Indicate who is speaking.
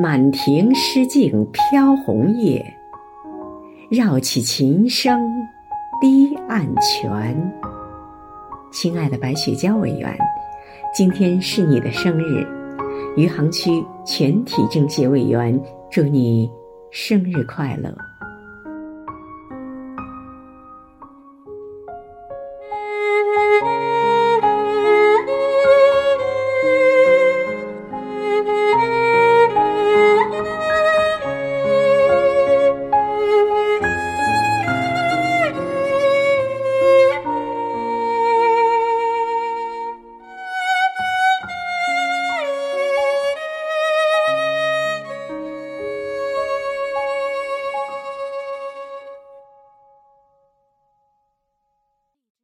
Speaker 1: 满庭诗径飘红叶绕起琴声低暗泉。亲爱的白雪娇委员今天是你的生日余杭区全体政协委员祝你生日快乐。